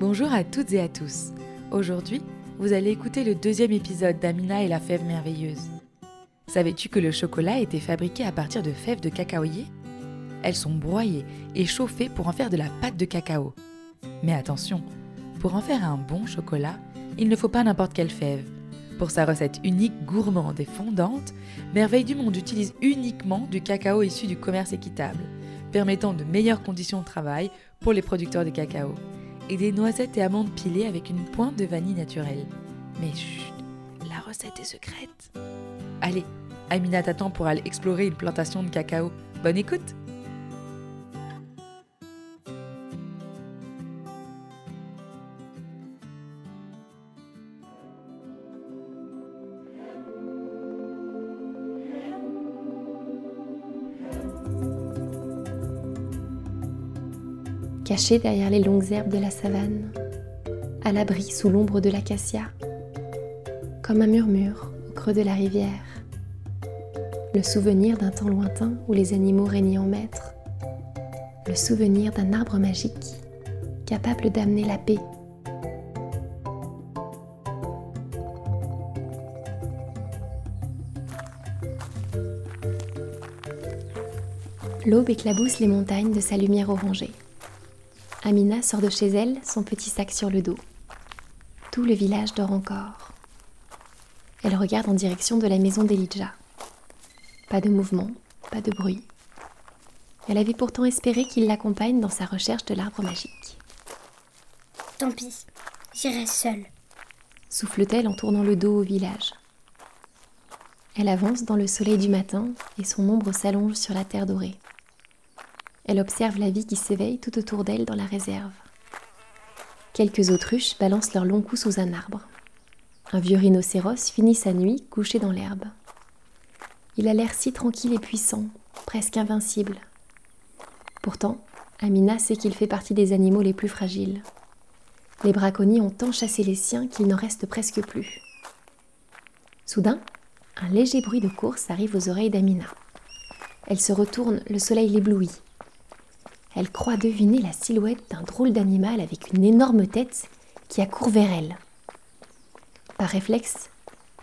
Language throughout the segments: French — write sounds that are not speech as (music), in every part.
Bonjour à toutes et à tous. Aujourd'hui, vous allez écouter le deuxième épisode d'Amina et la fève merveilleuse. Savais-tu que le chocolat était fabriqué à partir de fèves de cacaoyer? Elles sont broyées et chauffées pour en faire de la pâte de cacao. Mais attention, pour en faire un bon chocolat, il ne faut pas n'importe quelle fève. Pour sa recette unique, gourmande et fondante, Merveille du Monde utilise uniquement du cacao issu du commerce équitable, permettant de meilleures conditions de travail pour les producteurs de cacao, et des noisettes et amandes pilées avec une pointe de vanille naturelle. Mais chut, la recette est secrète. Allez, Amina t'attend pour aller explorer une plantation de cacao. Bonne écoute caché derrière les longues herbes de la savane, à l'abri sous l'ombre de l'acacia, comme un murmure au creux de la rivière, le souvenir d'un temps lointain où les animaux régnaient en maître, le souvenir d'un arbre magique capable d'amener la paix. L'aube éclabousse les montagnes de sa lumière orangée. Amina sort de chez elle, son petit sac sur le dos. Tout le village dort encore. Elle regarde en direction de la maison d'Elijah. Pas de mouvement, pas de bruit. Elle avait pourtant espéré qu'il l'accompagne dans sa recherche de l'arbre magique. Tant pis, j'irai seule. Souffle-t-elle en tournant le dos au village. Elle avance dans le soleil du matin et son ombre s'allonge sur la terre dorée. Elle observe la vie qui s'éveille tout autour d'elle dans la réserve. Quelques autruches balancent leur long cou sous un arbre. Un vieux rhinocéros finit sa nuit couché dans l'herbe. Il a l'air si tranquille et puissant, presque invincible. Pourtant, Amina sait qu'il fait partie des animaux les plus fragiles. Les braconniers ont tant chassé les siens qu'il n'en reste presque plus. Soudain, un léger bruit de course arrive aux oreilles d'Amina. Elle se retourne, le soleil l'éblouit elle croit deviner la silhouette d'un drôle d'animal avec une énorme tête qui accourt vers elle. Par réflexe,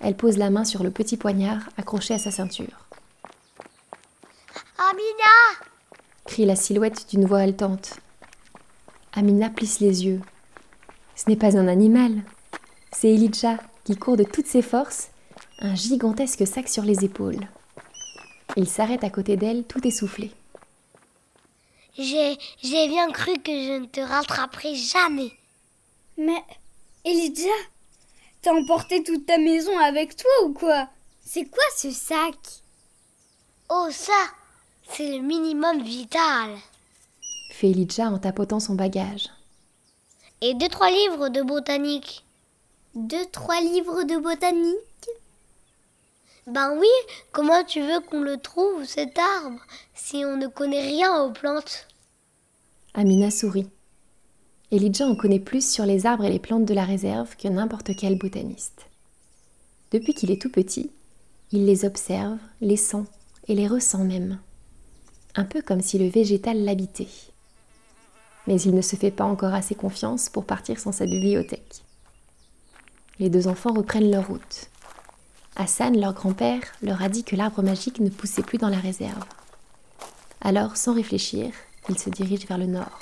elle pose la main sur le petit poignard accroché à sa ceinture. Amina crie la silhouette d'une voix haletante. Amina plisse les yeux. Ce n'est pas un animal, c'est Elijah qui court de toutes ses forces, un gigantesque sac sur les épaules. Il s'arrête à côté d'elle tout essoufflé. J'ai, j'ai bien cru que je ne te rattraperai jamais. Mais, Elijah, t'as emporté toute ta maison avec toi ou quoi? C'est quoi ce sac? Oh, ça, c'est le minimum vital. Fait Elijah en tapotant son bagage. Et deux, trois livres de botanique. Deux, trois livres de botanique? Ben oui, comment tu veux qu'on le trouve, cet arbre, si on ne connaît rien aux plantes? Amina sourit. Elijah en connaît plus sur les arbres et les plantes de la réserve que n'importe quel botaniste. Depuis qu'il est tout petit, il les observe, les sent et les ressent même. Un peu comme si le végétal l'habitait. Mais il ne se fait pas encore assez confiance pour partir sans sa bibliothèque. Les deux enfants reprennent leur route. Hassan, leur grand-père, leur a dit que l'arbre magique ne poussait plus dans la réserve. Alors, sans réfléchir, il se dirige vers le nord.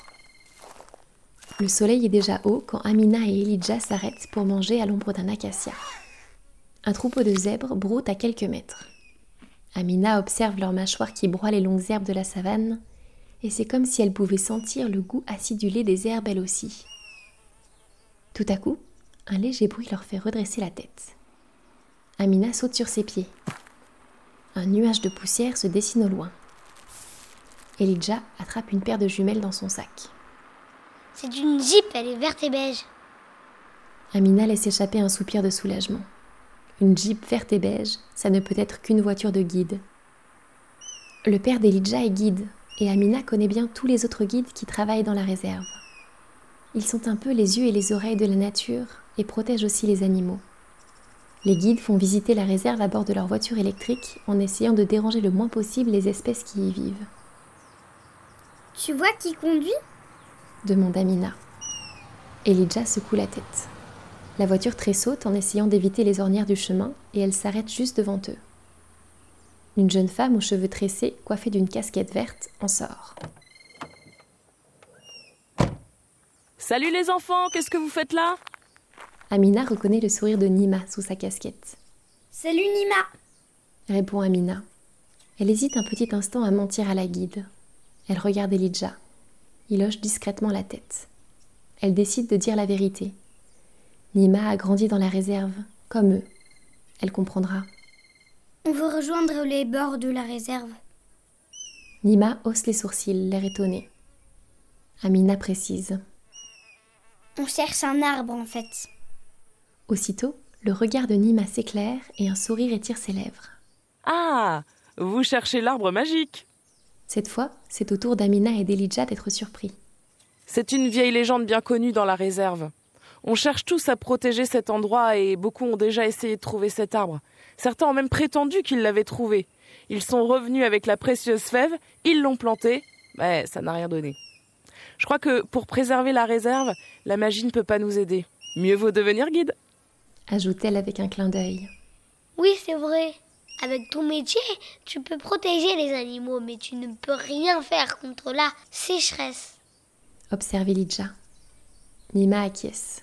Le soleil est déjà haut quand Amina et Elijah s'arrêtent pour manger à l'ombre d'un acacia. Un troupeau de zèbres broute à quelques mètres. Amina observe leurs mâchoires qui broient les longues herbes de la savane, et c'est comme si elle pouvait sentir le goût acidulé des herbes elle aussi. Tout à coup, un léger bruit leur fait redresser la tête. Amina saute sur ses pieds. Un nuage de poussière se dessine au loin. Elijah attrape une paire de jumelles dans son sac. C'est une Jeep, elle est verte et beige. Amina laisse échapper un soupir de soulagement. Une Jeep verte et beige, ça ne peut être qu'une voiture de guide. Le père d'Elijah est guide, et Amina connaît bien tous les autres guides qui travaillent dans la réserve. Ils sont un peu les yeux et les oreilles de la nature et protègent aussi les animaux. Les guides font visiter la réserve à bord de leur voiture électrique en essayant de déranger le moins possible les espèces qui y vivent. Tu vois qui conduit? demanda Mina. Elijah secoue la tête. La voiture tressaute en essayant d'éviter les ornières du chemin et elle s'arrête juste devant eux. Une jeune femme aux cheveux tressés, coiffée d'une casquette verte, en sort. Salut les enfants, qu'est-ce que vous faites là? Amina reconnaît le sourire de Nima sous sa casquette. Salut Nima répond Amina. Elle hésite un petit instant à mentir à la guide. Elle regarde Elijah. Il hoche discrètement la tête. Elle décide de dire la vérité. Nima a grandi dans la réserve, comme eux. Elle comprendra. On veut rejoindre les bords de la réserve. Nima hausse les sourcils, l'air étonné. Amina précise. On cherche un arbre en fait. Aussitôt, le regard de Nima s'éclaire et un sourire étire ses lèvres. Ah Vous cherchez l'arbre magique Cette fois, c'est au tour d'Amina et d'Elijah d'être surpris. C'est une vieille légende bien connue dans la réserve. On cherche tous à protéger cet endroit et beaucoup ont déjà essayé de trouver cet arbre. Certains ont même prétendu qu'ils l'avaient trouvé. Ils sont revenus avec la précieuse fève, ils l'ont planté, mais ça n'a rien donné. Je crois que pour préserver la réserve, la magie ne peut pas nous aider. Mieux vaut devenir guide. Ajoute-t-elle avec un clin d'œil. Oui, c'est vrai. Avec ton métier, tu peux protéger les animaux, mais tu ne peux rien faire contre la sécheresse. Observe Elijah. Nima acquiesce.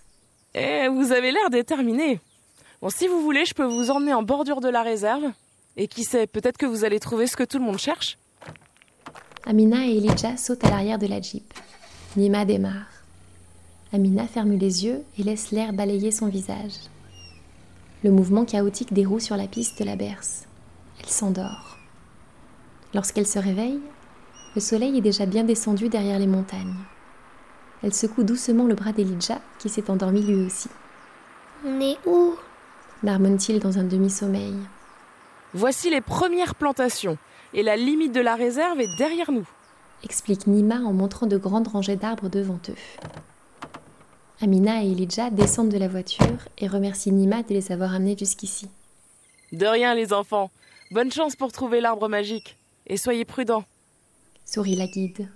Eh, vous avez l'air déterminé. Bon, si vous voulez, je peux vous emmener en bordure de la réserve. Et qui sait, peut-être que vous allez trouver ce que tout le monde cherche. Amina et Elijah sautent à l'arrière de la Jeep. Nima démarre. Amina ferme les yeux et laisse l'air balayer son visage. Le mouvement chaotique des roues sur la piste la berce. Elle s'endort. Lorsqu'elle se réveille, le soleil est déjà bien descendu derrière les montagnes. Elle secoue doucement le bras d'Elijah qui s'est endormi lui aussi. On est où? Marmonne-t-il dans un demi-sommeil. Voici les premières plantations, et la limite de la réserve est derrière nous, explique Nima en montrant de grandes rangées d'arbres devant eux. Amina et Elijah descendent de la voiture et remercient Nima de les avoir amenés jusqu'ici. De rien, les enfants. Bonne chance pour trouver l'arbre magique. Et soyez prudents. Sourit la guide.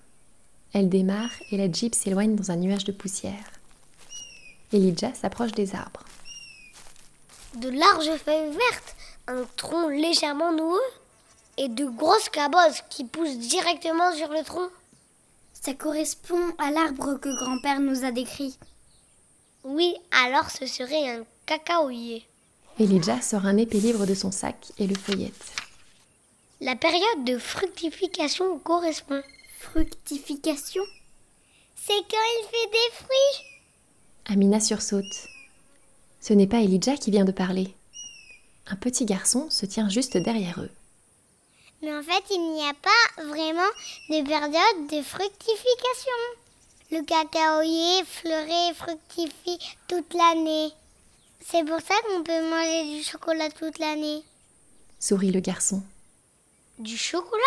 Elle démarre et la jeep s'éloigne dans un nuage de poussière. Elijah s'approche des arbres. De larges feuilles vertes, un tronc légèrement noueux et de grosses cabosses qui poussent directement sur le tronc. Ça correspond à l'arbre que grand-père nous a décrit. Oui, alors ce serait un cacaoyer. Elijah sort un épais livre de son sac et le feuillette. La période de fructification correspond. Fructification? C'est quand il fait des fruits. Amina sursaute. Ce n'est pas Elijah qui vient de parler. Un petit garçon se tient juste derrière eux. Mais en fait, il n'y a pas vraiment de période de fructification. Le cacaoyer fleurit et fructifie toute l'année. C'est pour ça qu'on peut manger du chocolat toute l'année. Sourit le garçon. Du chocolat?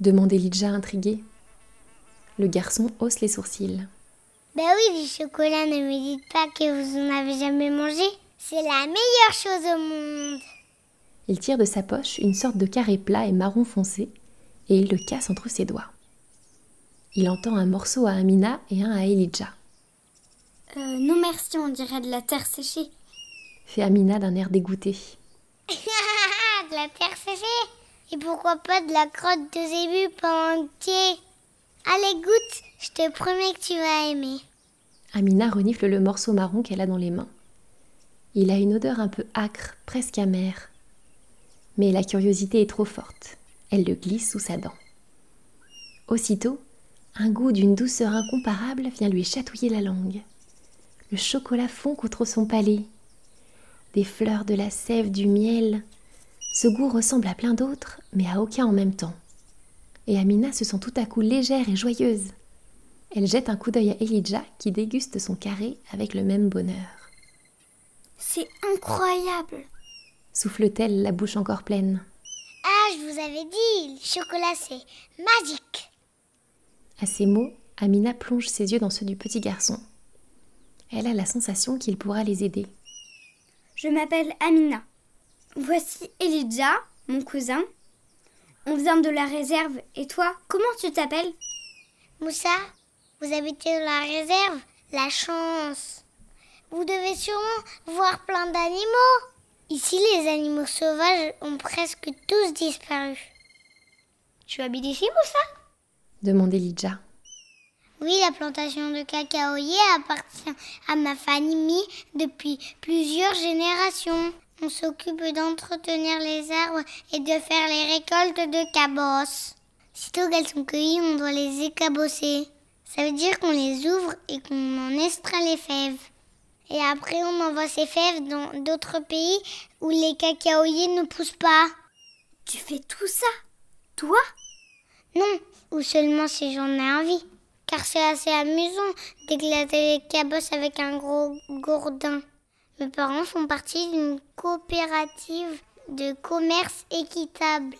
Demande Elijah intrigué. Le garçon hausse les sourcils. Ben oui, du chocolat, ne me dites pas que vous en avez jamais mangé. C'est la meilleure chose au monde. Il tire de sa poche une sorte de carré plat et marron foncé et il le casse entre ses doigts. Il entend un morceau à Amina et un à Elijah. Euh, non merci, on dirait de la terre séchée. Fait Amina d'un air dégoûté. (laughs) de la terre séchée Et pourquoi pas de la crotte de zébu entier Allez, goûte, je te promets que tu vas aimer. Amina renifle le morceau marron qu'elle a dans les mains. Il a une odeur un peu âcre, presque amère. Mais la curiosité est trop forte. Elle le glisse sous sa dent. Aussitôt, un goût d'une douceur incomparable vient lui chatouiller la langue. Le chocolat fond contre son palais. Des fleurs, de la sève, du miel. Ce goût ressemble à plein d'autres, mais à aucun en même temps. Et Amina se sent tout à coup légère et joyeuse. Elle jette un coup d'œil à Elijah qui déguste son carré avec le même bonheur. C'est incroyable souffle-t-elle, la bouche encore pleine. Ah, je vous avais dit, le chocolat c'est magique à ces mots, Amina plonge ses yeux dans ceux du petit garçon. Elle a la sensation qu'il pourra les aider. Je m'appelle Amina. Voici Elijah, mon cousin. On vient de la réserve. Et toi, comment tu t'appelles? Moussa, vous habitez dans la réserve? La chance. Vous devez sûrement voir plein d'animaux. Ici, les animaux sauvages ont presque tous disparu. Tu habites ici, Moussa? Demandait Lidja. Oui, la plantation de cacaoyer appartient à ma famille depuis plusieurs générations. On s'occupe d'entretenir les arbres et de faire les récoltes de cabosses. Sitôt qu'elles sont cueillies, on doit les écabosser. Ça veut dire qu'on les ouvre et qu'on en extrait les fèves. Et après, on envoie ces fèves dans d'autres pays où les cacaoyers ne poussent pas. Tu fais tout ça Toi? Non, ou seulement si j'en ai envie. Car c'est assez amusant d'éclater les cabosses avec un gros gourdin. Mes parents font partie d'une coopérative de commerce équitable.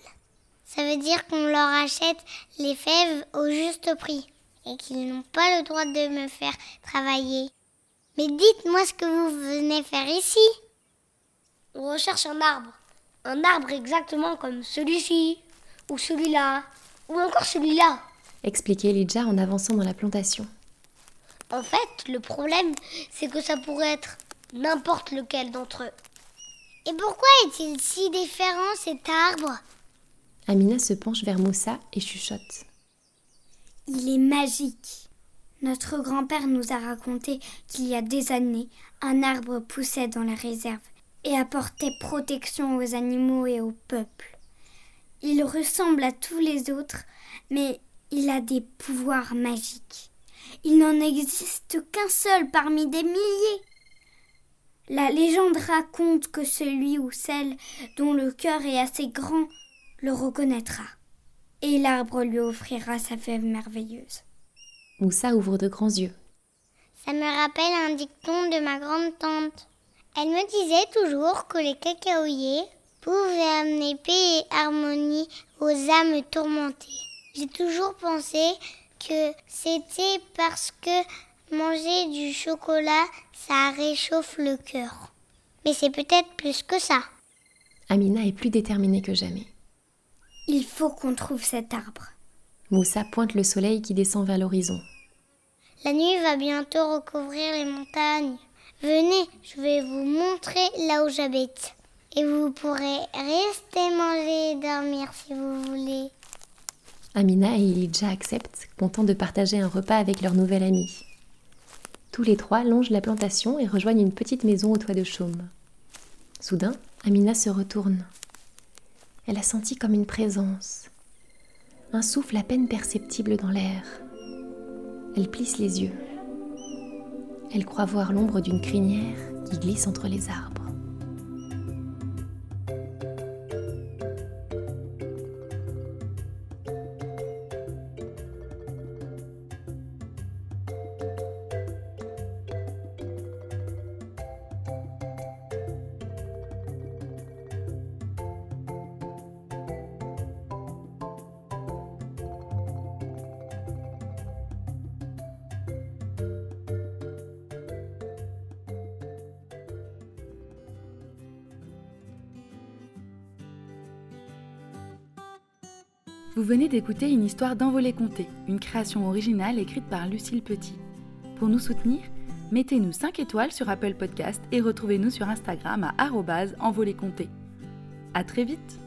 Ça veut dire qu'on leur achète les fèves au juste prix et qu'ils n'ont pas le droit de me faire travailler. Mais dites-moi ce que vous venez faire ici. On recherche un arbre. Un arbre exactement comme celui-ci, ou celui-là, ou encore celui-là. Expliquait Lidja en avançant dans la plantation. En fait, le problème, c'est que ça pourrait être n'importe lequel d'entre eux. Et pourquoi est-il si différent cet arbre? Amina se penche vers Moussa et chuchote. Il est magique. Notre grand-père nous a raconté qu'il y a des années, un arbre poussait dans la réserve et apportait protection aux animaux et au peuple. Il ressemble à tous les autres, mais il a des pouvoirs magiques. Il n'en existe qu'un seul parmi des milliers. La légende raconte que celui ou celle dont le cœur est assez grand le reconnaîtra, et l'arbre lui offrira sa fève merveilleuse. Moussa ouvre de grands yeux? Ça me rappelle un dicton de ma grande-tante. Elle me disait toujours que les cacaoyers pouvaient amener paix et harmonie aux âmes tourmentées. J'ai toujours pensé que c'était parce que manger du chocolat, ça réchauffe le cœur. Mais c'est peut-être plus que ça. Amina est plus déterminée que jamais. Il faut qu'on trouve cet arbre. Moussa pointe le soleil qui descend vers l'horizon. La nuit va bientôt recouvrir les montagnes. Venez, je vais vous montrer là où j'habite. Et vous pourrez rester manger et dormir si vous voulez. Amina et Ilidja acceptent, contents de partager un repas avec leur nouvelle amie. Tous les trois longent la plantation et rejoignent une petite maison au toit de chaume. Soudain, Amina se retourne. Elle a senti comme une présence, un souffle à peine perceptible dans l'air. Elle plisse les yeux. Elle croit voir l'ombre d'une crinière qui glisse entre les arbres. Vous venez d'écouter une histoire d'Envolée Comté, une création originale écrite par Lucille Petit. Pour nous soutenir, mettez-nous 5 étoiles sur Apple Podcast et retrouvez-nous sur Instagram à envolée comté. À très vite